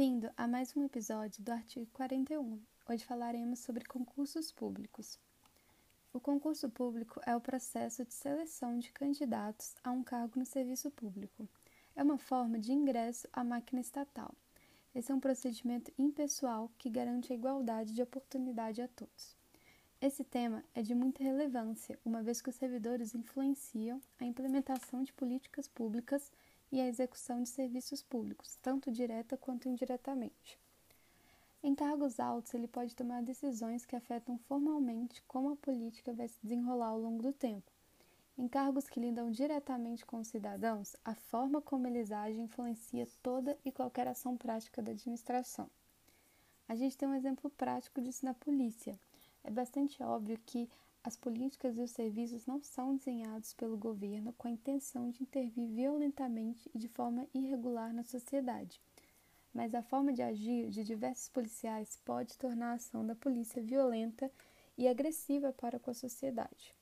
Bem-vindo a mais um episódio do artigo 41. Hoje falaremos sobre concursos públicos. O concurso público é o processo de seleção de candidatos a um cargo no serviço público. É uma forma de ingresso à máquina estatal. Esse é um procedimento impessoal que garante a igualdade de oportunidade a todos. Esse tema é de muita relevância, uma vez que os servidores influenciam a implementação de políticas públicas e a execução de serviços públicos, tanto direta quanto indiretamente. Em cargos altos, ele pode tomar decisões que afetam formalmente como a política vai se desenrolar ao longo do tempo. Em cargos que lidam diretamente com os cidadãos, a forma como eles agem influencia toda e qualquer ação prática da administração. A gente tem um exemplo prático disso na polícia. É bastante óbvio que as políticas e os serviços não são desenhados pelo governo com a intenção de intervir violentamente e de forma irregular na sociedade, mas a forma de agir de diversos policiais pode tornar a ação da polícia violenta e agressiva para com a sociedade.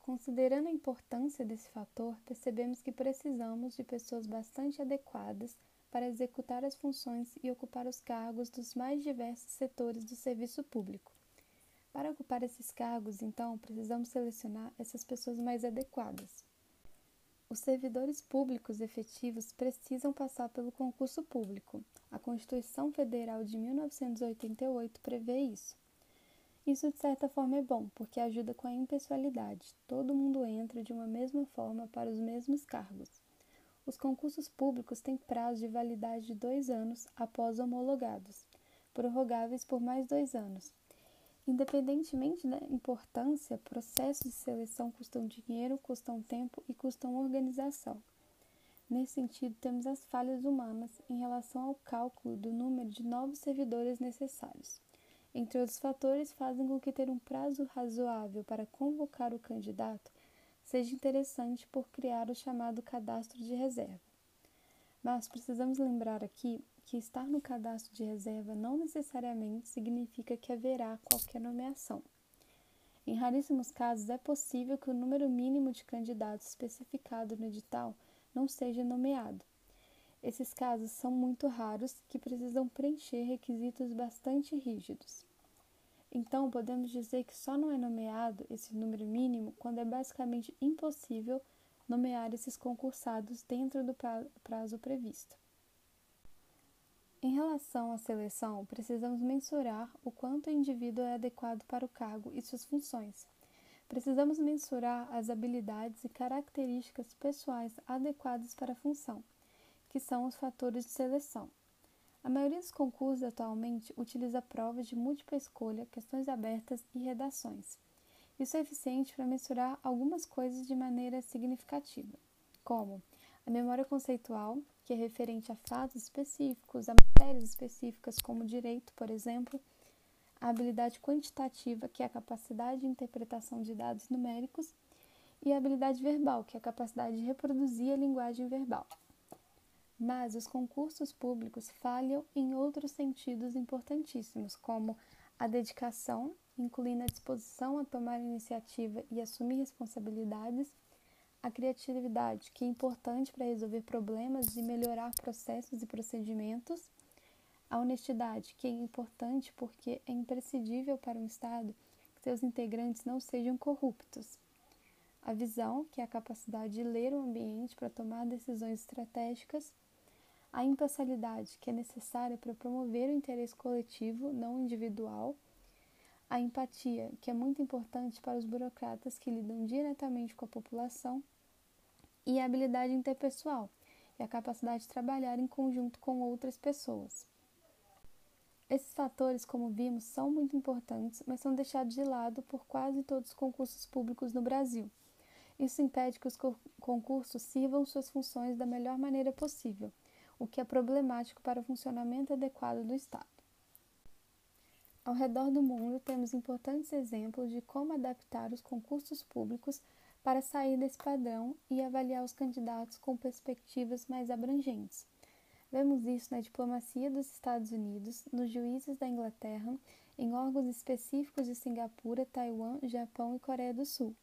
Considerando a importância desse fator, percebemos que precisamos de pessoas bastante adequadas para executar as funções e ocupar os cargos dos mais diversos setores do serviço público. Para ocupar esses cargos, então, precisamos selecionar essas pessoas mais adequadas. Os servidores públicos efetivos precisam passar pelo concurso público. A Constituição Federal de 1988 prevê isso. Isso, de certa forma, é bom, porque ajuda com a impessoalidade. Todo mundo entra de uma mesma forma para os mesmos cargos. Os concursos públicos têm prazo de validade de dois anos após homologados, prorrogáveis por mais dois anos. Independentemente da importância, processos de seleção custam dinheiro, custam tempo e custam organização. Nesse sentido, temos as falhas humanas em relação ao cálculo do número de novos servidores necessários. Entre outros fatores, fazem com que ter um prazo razoável para convocar o candidato seja interessante por criar o chamado cadastro de reserva. Mas precisamos lembrar aqui que estar no cadastro de reserva não necessariamente significa que haverá qualquer nomeação. Em raríssimos casos, é possível que o número mínimo de candidatos especificado no edital não seja nomeado. Esses casos são muito raros que precisam preencher requisitos bastante rígidos. Então, podemos dizer que só não é nomeado esse número mínimo quando é basicamente impossível nomear esses concursados dentro do prazo previsto. Em relação à seleção, precisamos mensurar o quanto o indivíduo é adequado para o cargo e suas funções. Precisamos mensurar as habilidades e características pessoais adequadas para a função, que são os fatores de seleção. A maioria dos concursos atualmente utiliza provas de múltipla escolha, questões abertas e redações. Isso é eficiente para mensurar algumas coisas de maneira significativa, como a memória conceitual, que é referente a fatos específicos, a matérias específicas, como direito, por exemplo, a habilidade quantitativa, que é a capacidade de interpretação de dados numéricos, e a habilidade verbal, que é a capacidade de reproduzir a linguagem verbal. Mas os concursos públicos falham em outros sentidos importantíssimos, como a dedicação, incluindo a disposição a tomar iniciativa e assumir responsabilidades a criatividade, que é importante para resolver problemas e melhorar processos e procedimentos. A honestidade, que é importante porque é imprescindível para um Estado que seus integrantes não sejam corruptos. A visão, que é a capacidade de ler o ambiente para tomar decisões estratégicas. A imparcialidade, que é necessária para promover o interesse coletivo, não individual. A empatia, que é muito importante para os burocratas que lidam diretamente com a população e a habilidade interpessoal, e a capacidade de trabalhar em conjunto com outras pessoas. Esses fatores, como vimos, são muito importantes, mas são deixados de lado por quase todos os concursos públicos no Brasil. Isso impede que os concursos sirvam suas funções da melhor maneira possível, o que é problemático para o funcionamento adequado do Estado. Ao redor do mundo, temos importantes exemplos de como adaptar os concursos públicos para sair desse padrão e avaliar os candidatos com perspectivas mais abrangentes. Vemos isso na diplomacia dos Estados Unidos, nos juízes da Inglaterra, em órgãos específicos de Singapura, Taiwan, Japão e Coreia do Sul.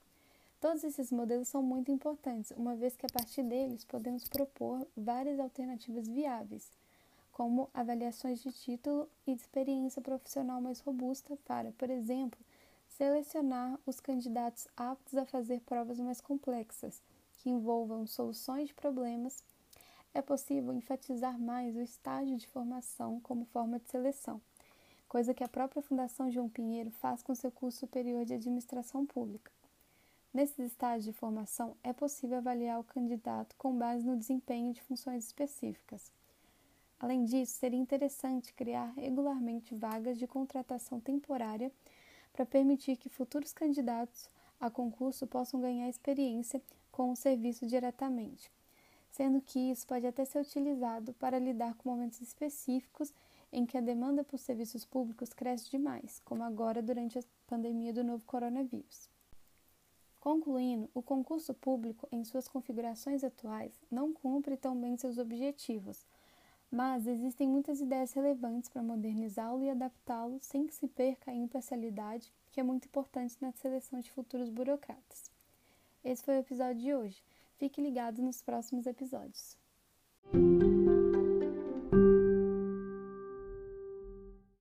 Todos esses modelos são muito importantes, uma vez que a partir deles podemos propor várias alternativas viáveis, como avaliações de título e de experiência profissional mais robusta para, por exemplo, selecionar os candidatos aptos a fazer provas mais complexas, que envolvam soluções de problemas. É possível enfatizar mais o estágio de formação como forma de seleção, coisa que a própria Fundação João Pinheiro faz com seu curso superior de administração pública. Nesses estágios de formação, é possível avaliar o candidato com base no desempenho de funções específicas. Além disso, seria interessante criar regularmente vagas de contratação temporária para permitir que futuros candidatos a concurso possam ganhar experiência com o serviço diretamente, sendo que isso pode até ser utilizado para lidar com momentos específicos em que a demanda por serviços públicos cresce demais, como agora durante a pandemia do novo coronavírus. Concluindo, o concurso público, em suas configurações atuais, não cumpre tão bem seus objetivos, mas existem muitas ideias relevantes para modernizá-lo e adaptá-lo sem que se perca a imparcialidade, que é muito importante na seleção de futuros burocratas. Esse foi o episódio de hoje. Fique ligado nos próximos episódios.